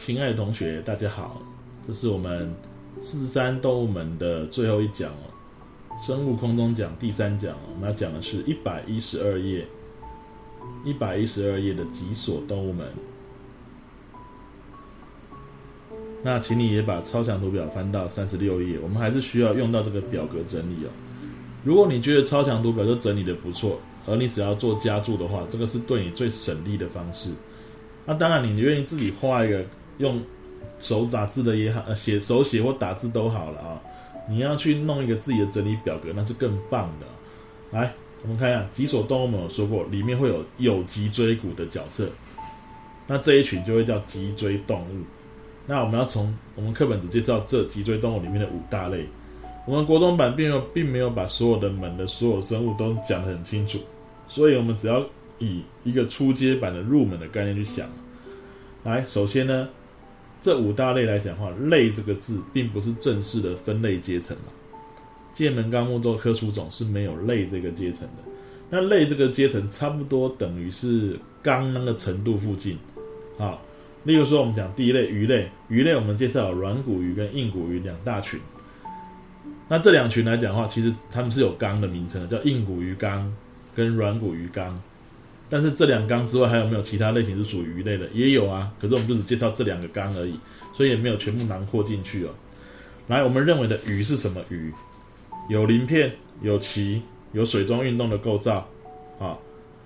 亲爱的同学，大家好，这是我们四十三动物门的最后一讲哦，生物空中讲第三讲哦，我们要讲的是一百一十二页，一百一十二页的脊索动物门。那请你也把超强图表翻到三十六页，我们还是需要用到这个表格整理哦。如果你觉得超强图表就整理的不错，而你只要做加注的话，这个是对你最省力的方式。那当然，你愿意自己画一个用手打字的也好，呃，写手写或打字都好了啊。你要去弄一个自己的整理表格，那是更棒的。来，我们看一下脊索动物们有说过，里面会有有脊椎骨的角色，那这一群就会叫脊椎动物。那我们要从我们课本只介绍这脊椎动物里面的五大类。我们国中版并没有并没有把所有的门的所有生物都讲得很清楚，所以我们只要以一个初阶版的入门的概念去想。来，首先呢，这五大类来讲话，类这个字并不是正式的分类阶层嘛。界门纲目做科属种是没有类这个阶层的。那类这个阶层差不多等于是纲那个程度附近，啊。例如说，我们讲第一类鱼类，鱼类我们介绍软骨鱼跟硬骨鱼两大群。那这两群来讲的话，其实它们是有纲的名称的，叫硬骨鱼纲跟软骨鱼纲。但是这两纲之外，还有没有其他类型是属于鱼类的？也有啊。可是我们就只介绍这两个纲而已，所以也没有全部囊括进去哦。来，我们认为的鱼是什么鱼？有鳞片，有鳍，有水中运动的构造，啊。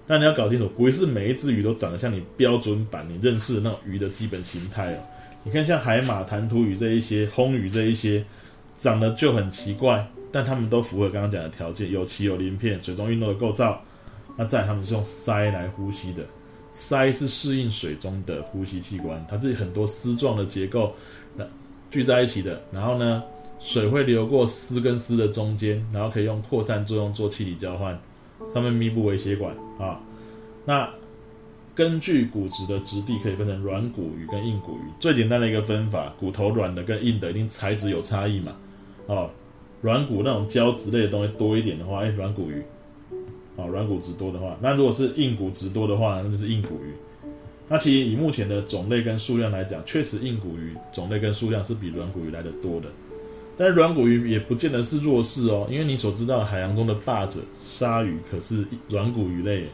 但你要搞清楚，不是每一只鱼都长得像你标准版你认识的那种鱼的基本形态哦。你看，像海马、弹涂鱼这一些，红鱼这一些，长得就很奇怪，但它们都符合刚刚讲的条件：有鳍、有鳞片、水中运动的构造。那再，他们是用鳃来呼吸的，鳃是适应水中的呼吸器官，它是很多丝状的结构那聚在一起的。然后呢，水会流过丝跟丝的中间，然后可以用扩散作用做气体交换。上面密布微血管啊，那根据骨质的质地可以分成软骨鱼跟硬骨鱼。最简单的一个分法，骨头软的跟硬的一定材质有差异嘛。哦，软骨那种胶质类的东西多一点的话，哎，软骨鱼。哦，软骨质多的话，那如果是硬骨质多的话，那就是硬骨鱼。那其实以目前的种类跟数量来讲，确实硬骨鱼种类跟数量是比软骨鱼来的多的。但是软骨鱼也不见得是弱势哦，因为你所知道海洋中的霸者鲨鱼可是软骨鱼类，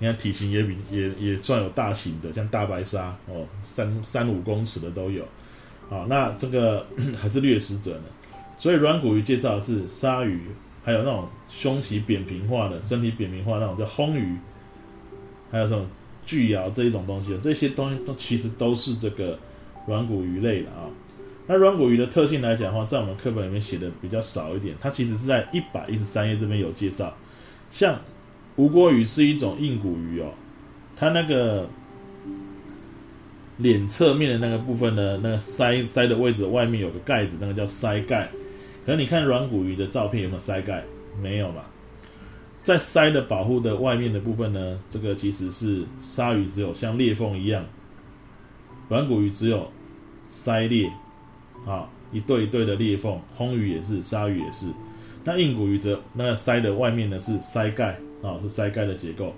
你看体型也比也也算有大型的，像大白鲨哦，三三五公尺的都有，好，那这个 还是掠食者呢。所以软骨鱼介绍的是鲨鱼，还有那种胸鳍扁平化的身体扁平化那种叫轰鱼，还有这种巨鳐这一种东西，这些东西都其实都是这个软骨鱼类的啊。那软骨鱼的特性来讲的话，在我们课本里面写的比较少一点。它其实是在一百一十三页这边有介绍。像吴郭鱼是一种硬骨鱼哦，它那个脸侧面的那个部分呢，那个鳃鳃的位置外面有个盖子，那个叫鳃盖。可是你看软骨鱼的照片有没有鳃盖？没有嘛。在鳃的保护的外面的部分呢，这个其实是鲨鱼只有像裂缝一样，软骨鱼只有鳃裂。啊，一对一对的裂缝，红鱼也是，鲨鱼也是。那硬骨鱼则那个鳃的外面呢是鳃盖啊，是鳃盖的结构。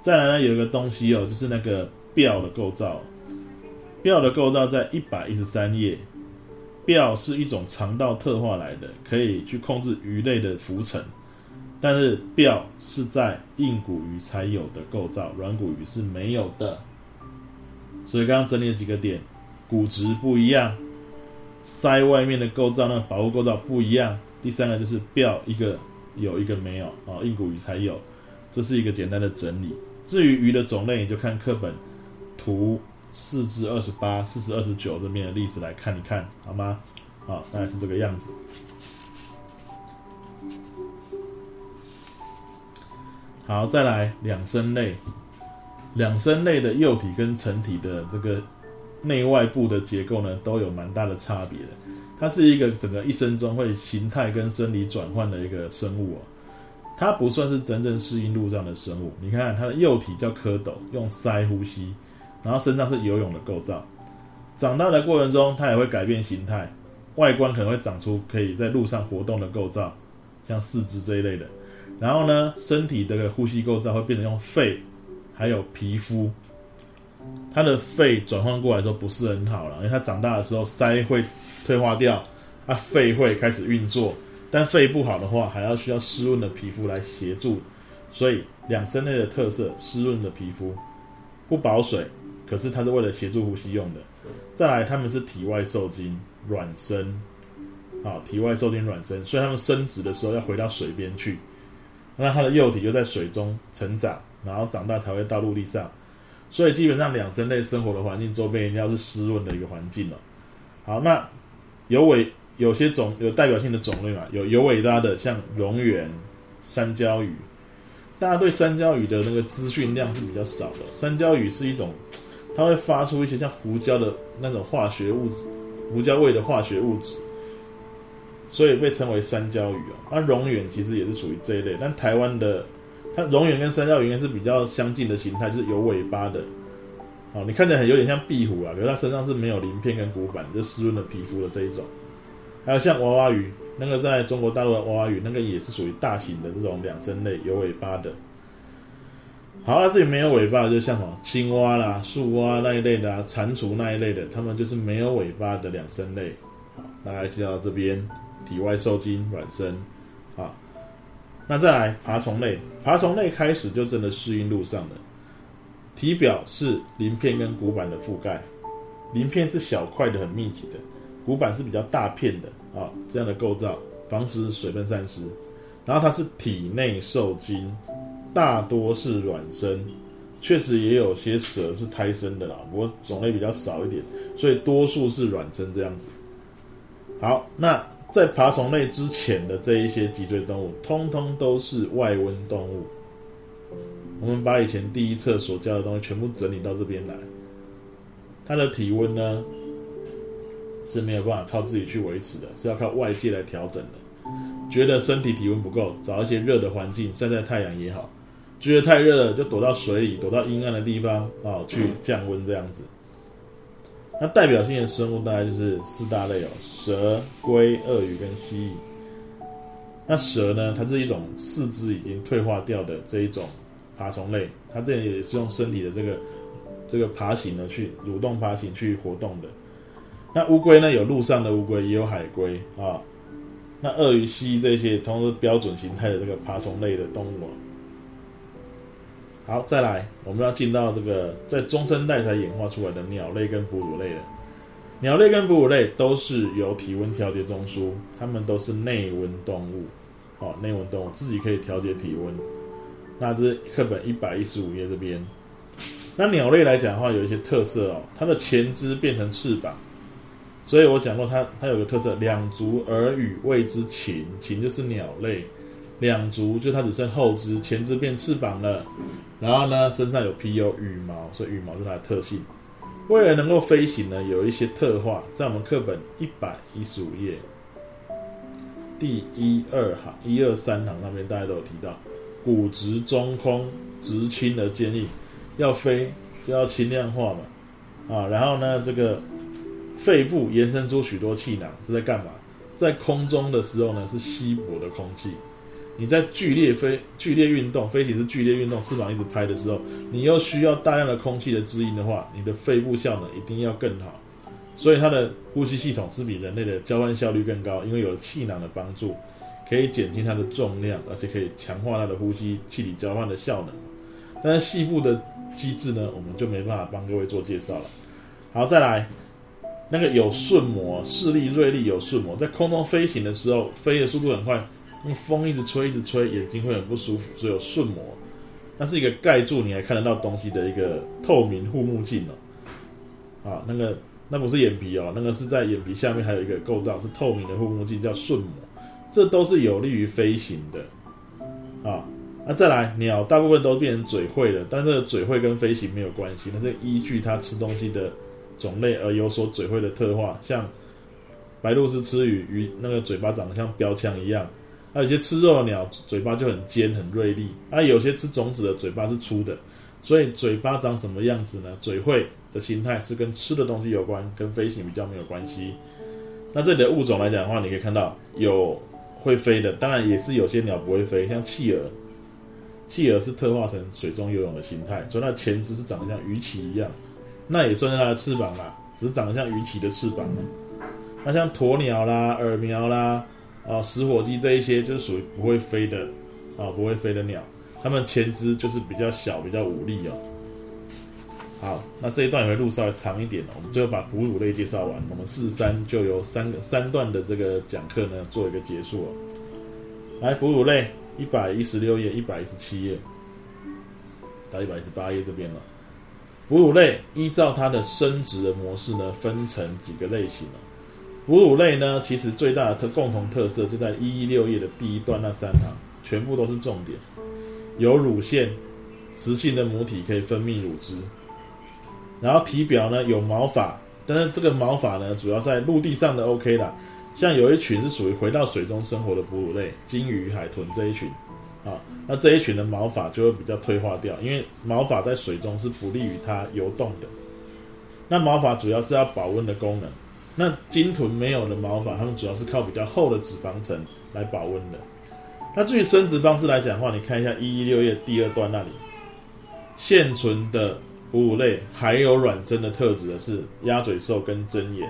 再来呢，有一个东西哦，就是那个鳔的构造。鳔的构造在一百一十三页。鳔是一种肠道特化来的，可以去控制鱼类的浮沉。但是鳔是在硬骨鱼才有的构造，软骨鱼是没有的。所以刚刚整理了几个点，骨质不一样。鳃外面的构造，那个保护构造不一样。第三个就是鳔一个有一个没有啊，硬骨鱼才有。这是一个简单的整理。至于鱼的种类，你就看课本图四至二十八、四至二十九这边的例子来看一看，好吗？好，大概是这个样子。好，再来两生类。两生类的幼体跟成体的这个。内外部的结构呢都有蛮大的差别的，它是一个整个一生中会形态跟生理转换的一个生物哦，它不算是真正适应陆上的生物。你看它的幼体叫蝌蚪，用鳃呼吸，然后身上是游泳的构造。长大的过程中，它也会改变形态，外观可能会长出可以在路上活动的构造，像四肢这一类的。然后呢，身体的呼吸构造会变成用肺，还有皮肤。它的肺转换过来的时候不是很好了，因为它长大的时候鳃会退化掉，它肺会开始运作，但肺不好的话，还要需要湿润的皮肤来协助。所以两生类的特色，湿润的皮肤，不保水，可是它是为了协助呼吸用的。再来，它们是体外受精卵生，啊，体外受精卵生，所以它们生殖的时候要回到水边去，那它的幼体就在水中成长，然后长大才会到陆地上。所以基本上两生类生活的环境周边一定要是湿润的一个环境了。好，那有尾有些种有代表性的种类嘛，有有尾巴的，像蝾螈、山椒鱼。大家对山椒鱼的那个资讯量是比较少的。山椒鱼是一种，它会发出一些像胡椒的那种化学物质，胡椒味的化学物质，所以被称为山椒鱼啊。那蝾螈其实也是属于这一类，但台湾的它蝾螈跟山椒鱼应该是比较相近的形态，就是有尾巴的。哦，你看起来有点像壁虎啊，可是它身上是没有鳞片跟骨板，就湿润的皮肤的这一种。还有像娃娃鱼。那个在中国大陆的娃娃鱼，那个也是属于大型的这种两生类，有尾巴的。好，那这里没有尾巴，就像什么青蛙啦、树蛙那一类的啊，蟾蜍那一类的，它们就是没有尾巴的两生类。好，大概介绍到这边，体外受精卵生。好，那再来爬虫类，爬虫类开始就真的适应陆上了。体表是鳞片跟骨板的覆盖，鳞片是小块的、很密集的，骨板是比较大片的。啊，这样的构造防止水分散失，然后它是体内受精，大多是卵生，确实也有些蛇是胎生的啦，不过种类比较少一点，所以多数是卵生这样子。好，那在爬虫类之前的这一些脊椎动物，通通都是外温动物。我们把以前第一册所教的东西全部整理到这边来，它的体温呢？是没有办法靠自己去维持的，是要靠外界来调整的。觉得身体体温不够，找一些热的环境晒晒太阳也好；觉得太热了，就躲到水里，躲到阴暗的地方啊，去降温这样子。那代表性的生物大概就是四大类哦：蛇、龟、鳄鱼跟蜥蜴。那蛇呢，它是一种四肢已经退化掉的这一种爬虫类，它这也是用身体的这个这个爬行呢去蠕动爬行去活动的。那乌龟呢？有陆上的乌龟，也有海龟啊。那鳄鱼、蜥蜴这些，通是标准形态的这个爬虫类的动物。好，再来，我们要进到这个在中生代才演化出来的鸟类跟哺乳类了。鸟类跟哺乳类都是由体温调节中枢，它们都是内温动物。好，内温动物自己可以调节体温。那这是课本一百一十五页这边。那鸟类来讲的话，有一些特色哦，它的前肢变成翅膀。所以我讲过，它它有个特色，两足而羽谓之禽，禽就是鸟类，两足就它只剩后肢，前肢变翅膀了，然后呢身上有皮有羽毛，所以羽毛是它的特性。为了能够飞行呢，有一些特化，在我们课本一百一十五页第一二行一二三行那边大家都有提到，骨直中空，直轻而坚硬，要飞就要轻量化嘛，啊，然后呢这个。肺部延伸出许多气囊，这在干嘛？在空中的时候呢，是稀薄的空气。你在剧烈飞、剧烈运动，飞行是剧烈运动，翅膀一直拍的时候，你又需要大量的空气的滋阴的话，你的肺部效能一定要更好。所以它的呼吸系统是比人类的交换效率更高，因为有气囊的帮助，可以减轻它的重量，而且可以强化它的呼吸气体交换的效能。但是细部的机制呢，我们就没办法帮各位做介绍了。好，再来。那个有瞬膜，视力锐利，有瞬膜，在空中飞行的时候，飞的速度很快，用风一直吹，一直吹，眼睛会很不舒服，所以有瞬膜。那是一个盖住你还看得到东西的一个透明护目镜哦。啊，那个那不是眼皮哦，那个是在眼皮下面还有一个构造是透明的护目镜，叫瞬膜。这都是有利于飞行的。啊，那再来，鸟大部分都变成嘴喙了，但是嘴喙跟飞行没有关系，那是依据它吃东西的。种类而有所嘴喙的特化，像白鹭是吃鱼，鱼那个嘴巴长得像标枪一样；，还有些吃肉的鸟，嘴巴就很尖很锐利；，啊，有些吃种子的嘴巴是粗的。所以嘴巴长什么样子呢？嘴喙的形态是跟吃的东西有关，跟飞行比较没有关系。那这里的物种来讲的话，你可以看到有会飞的，当然也是有些鸟不会飞，像企鹅，企鹅是特化成水中游泳的形态，所以它前肢是长得像鱼鳍一样。那也算是它的翅膀啦，只是长得像鱼鳍的翅膀。那像鸵鸟啦、耳苗啦、啊食火鸡这一些，就是属于不会飞的啊，不会飞的鸟。它们前肢就是比较小、比较无力哦。好，那这一段也会录稍微长一点哦我们最后把哺乳类介绍完，我们四十三就由三个三段的这个讲课呢做一个结束哦。来，哺乳类一百一十六页、一百一十七页到一百一十八页这边了。哺乳类依照它的生殖的模式呢，分成几个类型哦。哺乳类呢，其实最大的特共同特色就在一一六页的第一段那三行，全部都是重点，有乳腺，雌性的母体可以分泌乳汁。然后体表呢有毛发，但是这个毛发呢主要在陆地上的 OK 啦，像有一群是属于回到水中生活的哺乳类，鲸鱼、海豚这一群，啊，那这一群的毛发就会比较退化掉，因为毛发在水中是不利于它游动的。那毛发主要是要保温的功能，那鲸豚没有的毛发，它们主要是靠比较厚的脂肪层来保温的。那至于生殖方式来讲的话，你看一下一一六页第二段那里，现存的。哺乳类还有卵生的特质的是鸭嘴兽跟针眼，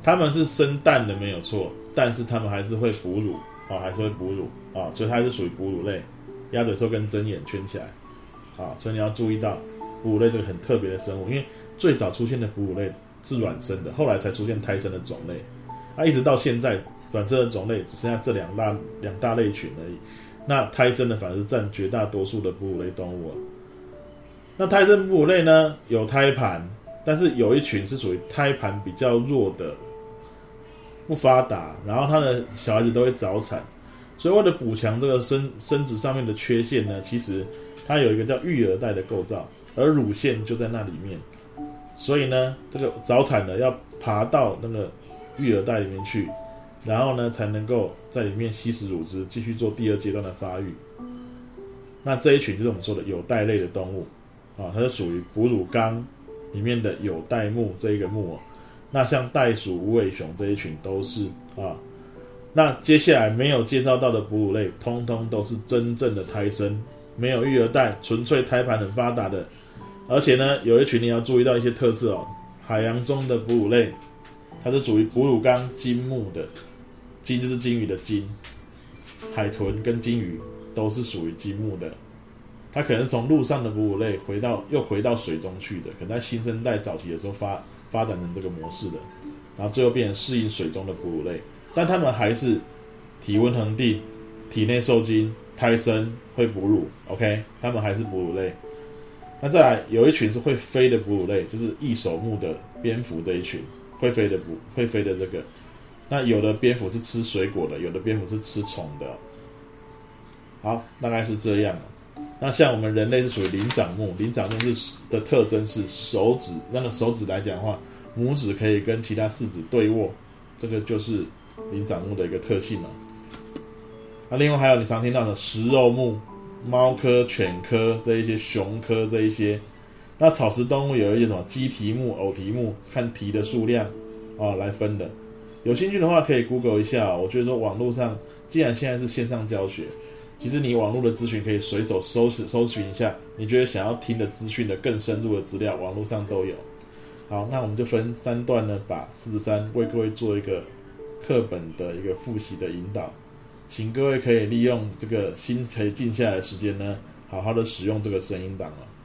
它们是生蛋的没有错，但是它们还是会哺乳啊，还是会哺乳啊，所以它是属于哺乳类。鸭嘴兽跟针眼圈起来啊，所以你要注意到哺乳类这个很特别的生物，因为最早出现的哺乳类是卵生的，后来才出现胎生的种类，啊，一直到现在卵生的种类只剩下这两大两大类群而已，那胎生的反而是占绝大多数的哺乳类动物。那胎生哺乳类呢，有胎盘，但是有一群是属于胎盘比较弱的，不发达，然后它的小孩子都会早产，所以为了补强这个生生殖上面的缺陷呢，其实它有一个叫育儿带的构造，而乳腺就在那里面，所以呢，这个早产的要爬到那个育儿袋里面去，然后呢，才能够在里面吸食乳汁，继续做第二阶段的发育。那这一群就是我们说的有袋类的动物。啊，它是属于哺乳纲里面的有袋目这一个目哦。那像袋鼠、无尾熊这一群都是啊。那接下来没有介绍到的哺乳类，通通都是真正的胎生，没有育儿袋，纯粹胎盘很发达的。而且呢，有一群你要注意到一些特色哦。海洋中的哺乳类，它是属于哺乳纲金目的，金就是金鱼的金，海豚跟金鱼都是属于金目的。它可能从陆上的哺乳类回到又回到水中去的，可能在新生代早期的时候发发展成这个模式的，然后最后变成适应水中的哺乳类，但它们还是体温恒定，体内受精，胎生会哺乳，OK，它们还是哺乳类。那再来有一群是会飞的哺乳类，就是翼手目的蝙蝠这一群会飞的哺会飞的这个，那有的蝙蝠是吃水果的，有的蝙蝠是吃虫的。好，大概是这样。那像我们人类是属于灵长目，灵长目是的特征是手指，那个手指来讲的话，拇指可以跟其他四指对握，这个就是灵长目的一个特性了。那另外还有你常听到的食肉目，猫科、犬科这一些，熊科这一些。那草食动物有一些什么鸡蹄目、偶蹄目，看蹄的数量啊来分的。有兴趣的话可以 Google 一下，我觉得说网络上既然现在是线上教学。其实你网络的资讯可以随手搜寻搜寻一下，你觉得想要听的资讯的更深入的资料，网络上都有。好，那我们就分三段呢，把四十三为各位做一个课本的一个复习的引导，请各位可以利用这个心可以静下来的时间呢，好好的使用这个声音档了。